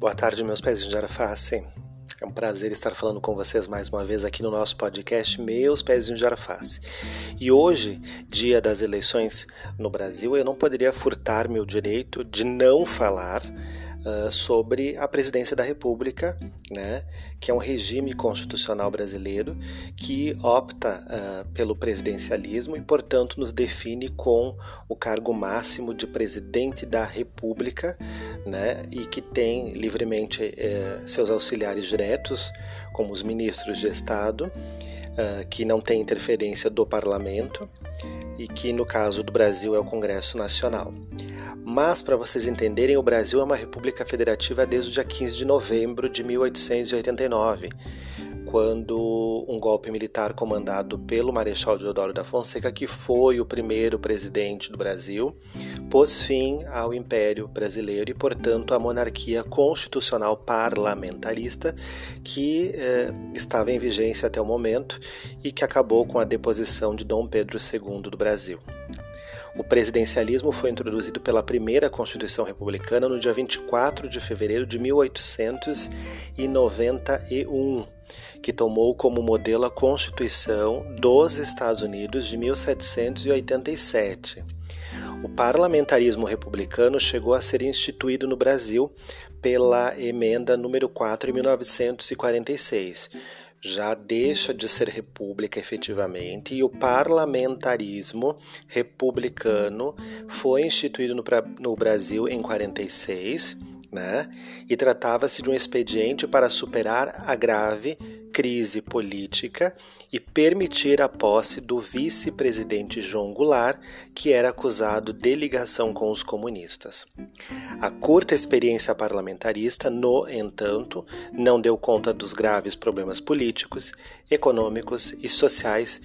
Boa tarde, meus pezinhos de araface. É um prazer estar falando com vocês mais uma vez aqui no nosso podcast Meus Pezinhos de Araface. E hoje, dia das eleições no Brasil, eu não poderia furtar meu direito de não falar uh, sobre a presidência da República, né, que é um regime constitucional brasileiro que opta uh, pelo presidencialismo e, portanto, nos define com o cargo máximo de presidente da República, né, e que tem livremente uh, seus auxiliares diretos, como os ministros de Estado, que não tem interferência do parlamento e que, no caso do Brasil, é o Congresso Nacional. Mas, para vocês entenderem, o Brasil é uma república federativa desde o dia 15 de novembro de 1889, quando um golpe militar comandado pelo Marechal Deodoro da Fonseca, que foi o primeiro presidente do Brasil, pôs fim ao Império Brasileiro e, portanto, à monarquia constitucional parlamentarista que eh, estava em vigência até o momento e que acabou com a deposição de Dom Pedro II do Brasil. O presidencialismo foi introduzido pela primeira Constituição Republicana no dia 24 de fevereiro de 1891, que tomou como modelo a Constituição dos Estados Unidos de 1787. O parlamentarismo republicano chegou a ser instituído no Brasil pela emenda número 4 em 1946 já deixa de ser república efetivamente e o parlamentarismo republicano foi instituído no, no Brasil em 46, né? E tratava-se de um expediente para superar a grave crise política e permitir a posse do vice-presidente João Goulart, que era acusado de ligação com os comunistas. A curta experiência parlamentarista, no entanto, não deu conta dos graves problemas políticos, econômicos e sociais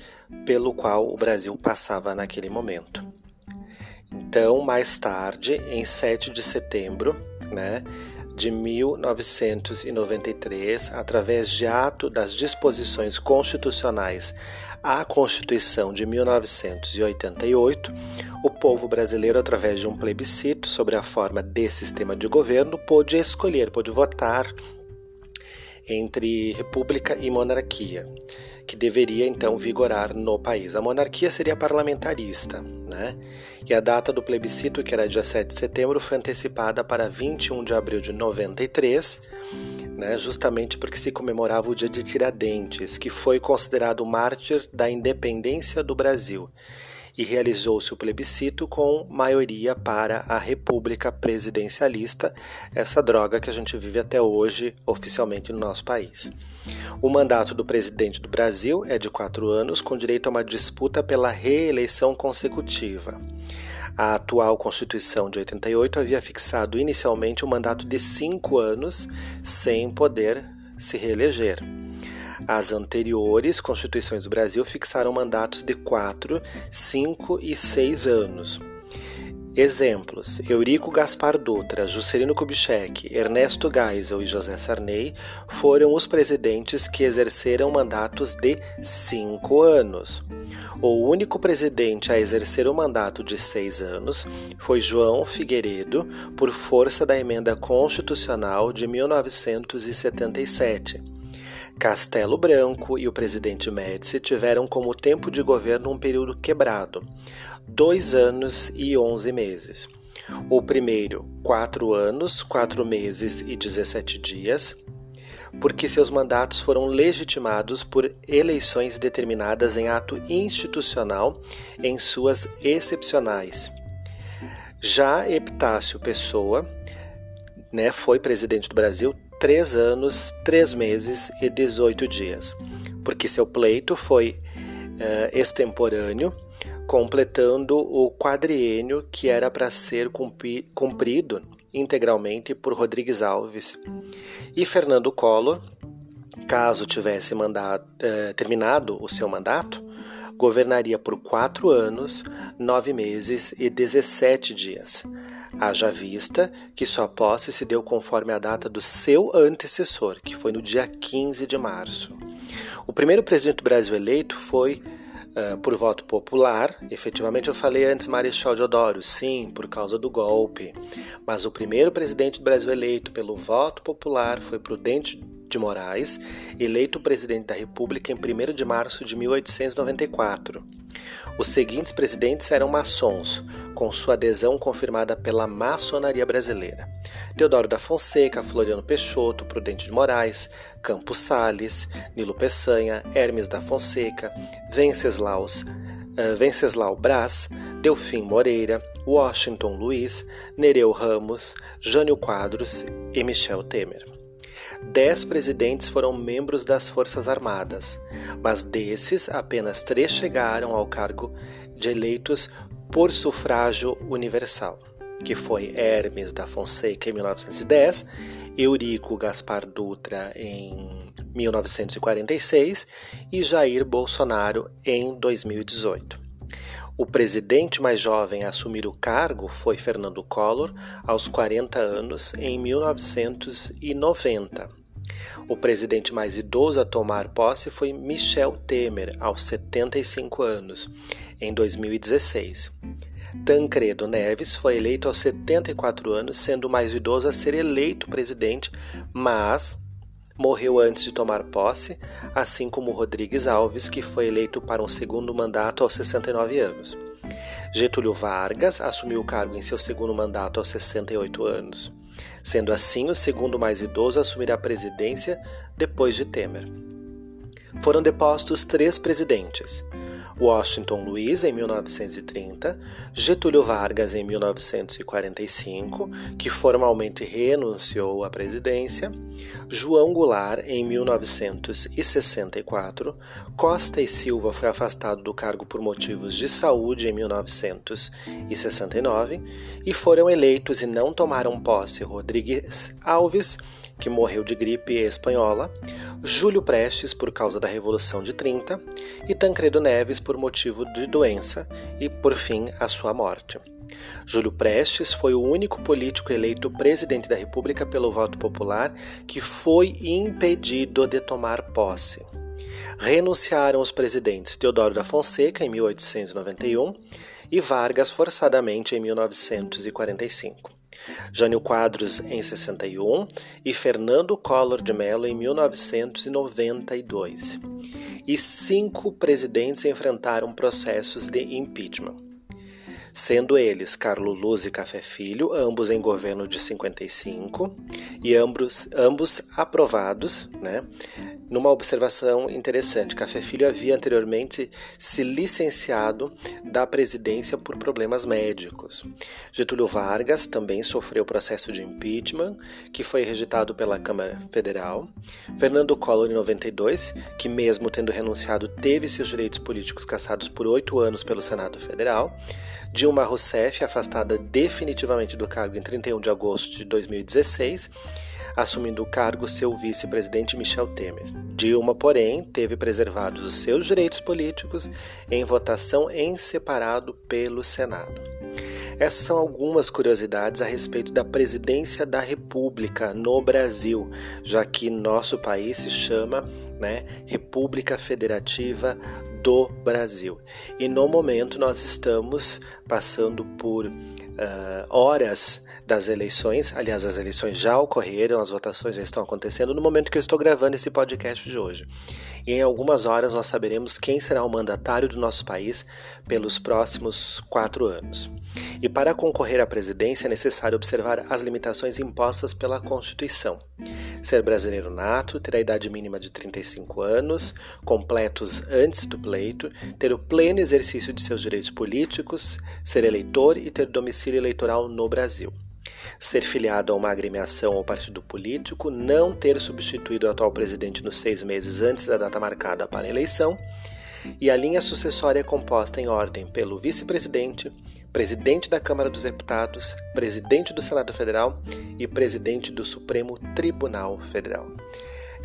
pelo qual o Brasil passava naquele momento. Então, mais tarde, em 7 de setembro, né, de 1993, através de ato das disposições constitucionais à Constituição de 1988, o povo brasileiro, através de um plebiscito sobre a forma de sistema de governo, pôde escolher, pôde votar entre república e monarquia, que deveria então vigorar no país. A monarquia seria parlamentarista, né? E a data do plebiscito, que era dia 7 de setembro, foi antecipada para 21 de abril de 93, né? justamente porque se comemorava o dia de Tiradentes, que foi considerado o mártir da independência do Brasil e realizou-se o plebiscito com maioria para a República Presidencialista, essa droga que a gente vive até hoje oficialmente no nosso país. O mandato do presidente do Brasil é de quatro anos, com direito a uma disputa pela reeleição consecutiva. A atual Constituição de 88 havia fixado inicialmente um mandato de cinco anos, sem poder se reeleger. As anteriores Constituições do Brasil fixaram mandatos de 4, 5 e 6 anos. Exemplos: Eurico Gaspar Dutra, Juscelino Kubitschek, Ernesto Geisel e José Sarney foram os presidentes que exerceram mandatos de cinco anos. O único presidente a exercer o um mandato de seis anos foi João Figueiredo, por força da emenda constitucional de 1977. Castelo Branco e o presidente Médici tiveram como tempo de governo um período quebrado, dois anos e onze meses. O primeiro, quatro anos, quatro meses e dezessete dias, porque seus mandatos foram legitimados por eleições determinadas em ato institucional em suas excepcionais. Já Epitácio Pessoa né, foi presidente do Brasil três anos, três meses e 18 dias, porque seu pleito foi uh, extemporâneo, completando o quadriênio que era para ser cumprido integralmente por Rodrigues Alves. E Fernando Collor, caso tivesse mandado, uh, terminado o seu mandato, governaria por quatro anos, nove meses e 17 dias Haja vista que sua posse se deu conforme a data do seu antecessor, que foi no dia 15 de março. O primeiro presidente do Brasil eleito foi uh, por voto popular. Efetivamente, eu falei antes Marechal Deodoro, sim, por causa do golpe. Mas o primeiro presidente do Brasil eleito pelo voto popular foi Prudente de Moraes, eleito presidente da República em 1 de março de 1894. Os seguintes presidentes eram maçons, com sua adesão confirmada pela maçonaria brasileira: Teodoro da Fonseca, Floriano Peixoto, Prudente de Moraes, Campos Sales, Nilo Peçanha, Hermes da Fonseca, Venceslaus, uh, Venceslau Brás, Delfim Moreira, Washington Luiz, Nereu Ramos, Jânio Quadros e Michel Temer. Dez presidentes foram membros das Forças Armadas, mas desses apenas três chegaram ao cargo de eleitos por sufrágio universal, que foi Hermes da Fonseca em 1910, Eurico Gaspar Dutra em 1946 e Jair Bolsonaro em 2018. O presidente mais jovem a assumir o cargo foi Fernando Collor, aos 40 anos, em 1990. O presidente mais idoso a tomar posse foi Michel Temer, aos 75 anos, em 2016. Tancredo Neves foi eleito aos 74 anos, sendo o mais idoso a ser eleito presidente, mas morreu antes de tomar posse, assim como Rodrigues Alves, que foi eleito para um segundo mandato aos 69 anos. Getúlio Vargas assumiu o cargo em seu segundo mandato aos 68 anos, sendo assim o segundo mais idoso a assumir a presidência depois de Temer. Foram depostos três presidentes: Washington Luiz em 1930, Getúlio Vargas em 1945, que formalmente renunciou à presidência, João Goulart em 1964, Costa e Silva foi afastado do cargo por motivos de saúde em 1969 e foram eleitos e não tomaram posse Rodrigues Alves que morreu de gripe espanhola, Júlio Prestes por causa da Revolução de 30 e Tancredo Neves por motivo de doença e, por fim, a sua morte. Júlio Prestes foi o único político eleito presidente da República pelo voto popular que foi impedido de tomar posse. Renunciaram os presidentes Teodoro da Fonseca em 1891 e Vargas forçadamente em 1945. Jânio Quadros em 61 e Fernando Collor de Mello em 1992. E cinco presidentes enfrentaram processos de impeachment sendo eles Carlos Luz e Café Filho, ambos em governo de 55, e ambos, ambos aprovados, né? Numa observação interessante, Café Filho havia anteriormente se licenciado da presidência por problemas médicos. Getúlio Vargas também sofreu processo de impeachment, que foi rejeitado pela Câmara Federal. Fernando Collor, em 92, que mesmo tendo renunciado, teve seus direitos políticos cassados por oito anos pelo Senado Federal. Dilma Rousseff, afastada definitivamente do cargo em 31 de agosto de 2016, assumindo o cargo seu vice-presidente Michel Temer. Dilma, porém, teve preservados os seus direitos políticos em votação em separado pelo Senado. Essas são algumas curiosidades a respeito da presidência da República no Brasil, já que nosso país se chama né, República Federativa do Brasil. E no momento nós estamos passando por uh, horas das eleições. Aliás, as eleições já ocorreram, as votações já estão acontecendo no momento que eu estou gravando esse podcast de hoje. E em algumas horas nós saberemos quem será o mandatário do nosso país pelos próximos quatro anos. E para concorrer à presidência é necessário observar as limitações impostas pela Constituição. Ser brasileiro nato, ter a idade mínima de 35 anos, completos antes do pleito, ter o pleno exercício de seus direitos políticos, ser eleitor e ter domicílio eleitoral no Brasil ser filiado a uma agremiação ou partido político, não ter substituído o atual presidente nos seis meses antes da data marcada para a eleição, e a linha sucessória é composta em ordem pelo vice-presidente, presidente da Câmara dos Deputados, presidente do Senado Federal e presidente do Supremo Tribunal Federal.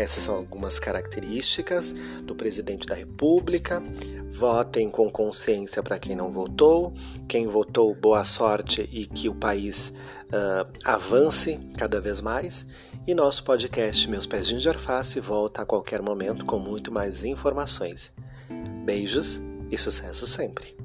Essas são algumas características do presidente da República. Votem com consciência para quem não votou. Quem votou, boa sorte e que o país uh, avance cada vez mais. E nosso podcast Meus Pezinhos de Alface volta a qualquer momento com muito mais informações. Beijos e sucesso sempre!